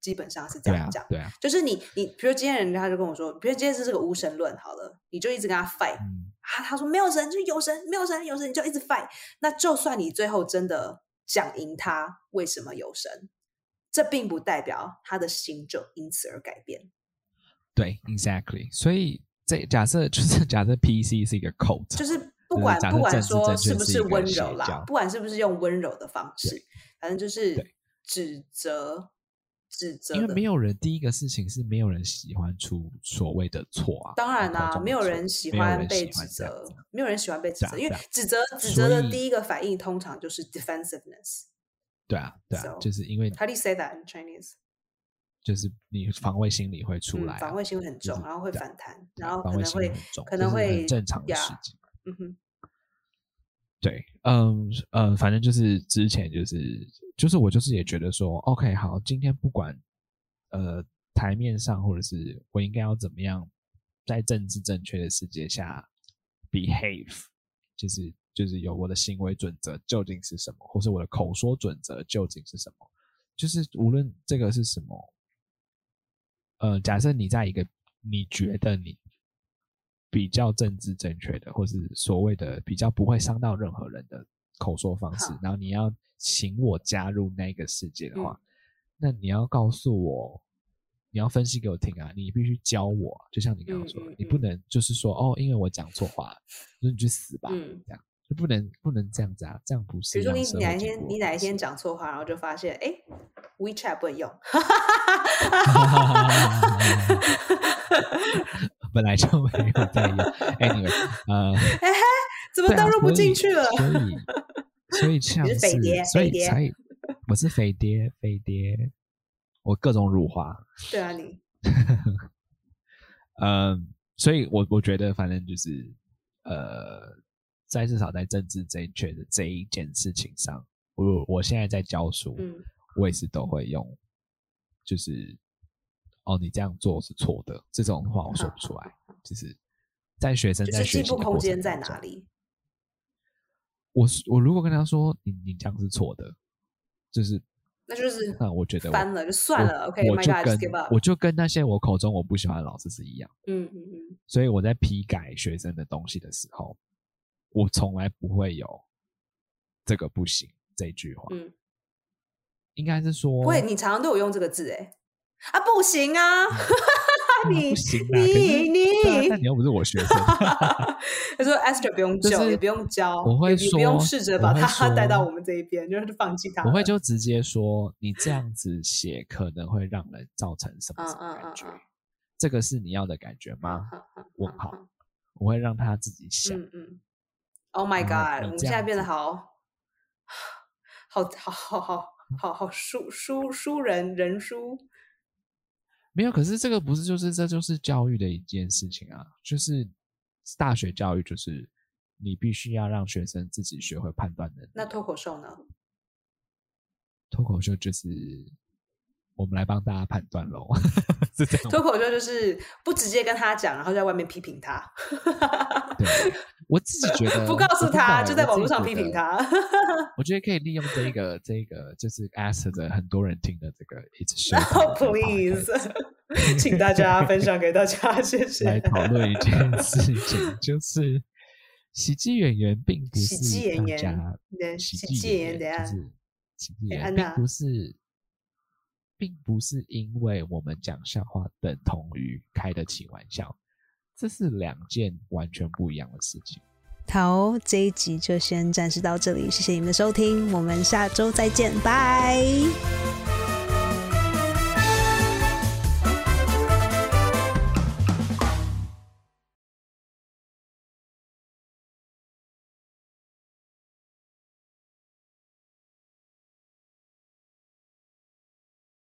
基本上是这样讲，，对啊，就是你你，比如今天人家就跟我说，比如今天是这个无神论好了，你就一直跟他 fight，嗯，啊，他说没有神就有神，没有神有神，你就一直 fight。那就算你最后真的讲赢他，为什么有神？这并不代表他的心就因此而改变。对，exactly。所以这假设 就是假设 PC 是一个 cult，就是不就是管不管说是不是温柔啦，不管是不是用温柔的方式，反正就是指责指责因为没有人第一个事情是没有人喜欢出所谓的错啊。当然啦、啦、没有人喜欢被指责没有人喜欢被指责，因为指责指责的第一个反应通常就是 defensiveness。对啊，对啊 So，就是因为 How do you say that in Chinese？就是你防卫心理会出来、啊嗯，防卫心理很重，就是然后会反弹，然后防卫心理可能会很重可能会正常的事情。嗯哼，对，嗯呃，反正就是之前就是就是我就是也觉得说，OK，好，今天不管呃台面上或者是我应该要怎么样在政治正确的世界下 behave，就是就是有我的行为准则究竟是什么，或是我的口说准则究竟是什么？就是无论这个是什么，呃，假设你在一个你觉得你比较政治正确的，或是所谓的比较不会伤到任何人的口说方式，然后你要请我加入那个世界的话，那你要告诉我，你要分析给我听啊，你必须教我，就像你刚刚说，的，你不能就是说哦，因为我讲错话，那你去死吧，这样。不能不能这样子啊，这样不是。比如说你哪一天你哪一天讲错话，然后就发现哎，WeChat 不能用，本来就没有在用。Anyway，呃，怎么登录不进去了？所以 所以像是所以才我是飞碟飞碟，我各种辱华。对啊，你。嗯，所以我我觉得反正就是呃。在至少在政治正确的这一件事情上，我我现在在教书，我也是都会用，就是哦，你这样做是错的这种话，我说不出来。就是在学生在学习的空间在哪里？我我如果跟他说你你这样是错的，就是那就是那我觉得翻了就算了。OK，我就跟我就跟那些我口中我不喜欢的老师是一样。嗯嗯嗯。所以我在批改学生的东西的时候。我从来不会有这个不行这句话，嗯，应该是说，会你常常都有用这个字，哎，啊，不行啊，你不行，你你，但你又不是我学生。他说，Esther 不用教，也不用教，我会说，不用试着把他 带到我们这一边，就是放弃他。我会就直接说，你这样子写可能会让人造成什么什么感觉？这个是你要的感觉吗？问号，我会让他自己想。Oh my god！我们现在变得好，好好好好好好输输输人人输，没有。可是这个不是就是这就是教育的一件事情啊，就是大学教育就是你必须要让学生自己学会判断的。那脱口秀呢？脱口秀就是。我们来帮大家判断喽，是这样。脱口秀就是不直接跟他讲，然后在外面批评他。对，我自己觉得 不告诉他，就在网络上批评他。我觉得可以利用这个，这个就是 ask 的很多人听的这个一直 show。Please，请大家分享给大家，谢谢。来讨论一件事情，就是喜剧演员并不是大家喜剧演员，就是喜剧演员并不是。并不是因为我们讲笑话等同于开得起玩笑，这是两件完全不一样的事情。好，这一集就先暂时到这里，谢谢你们的收听，我们下周再见，拜。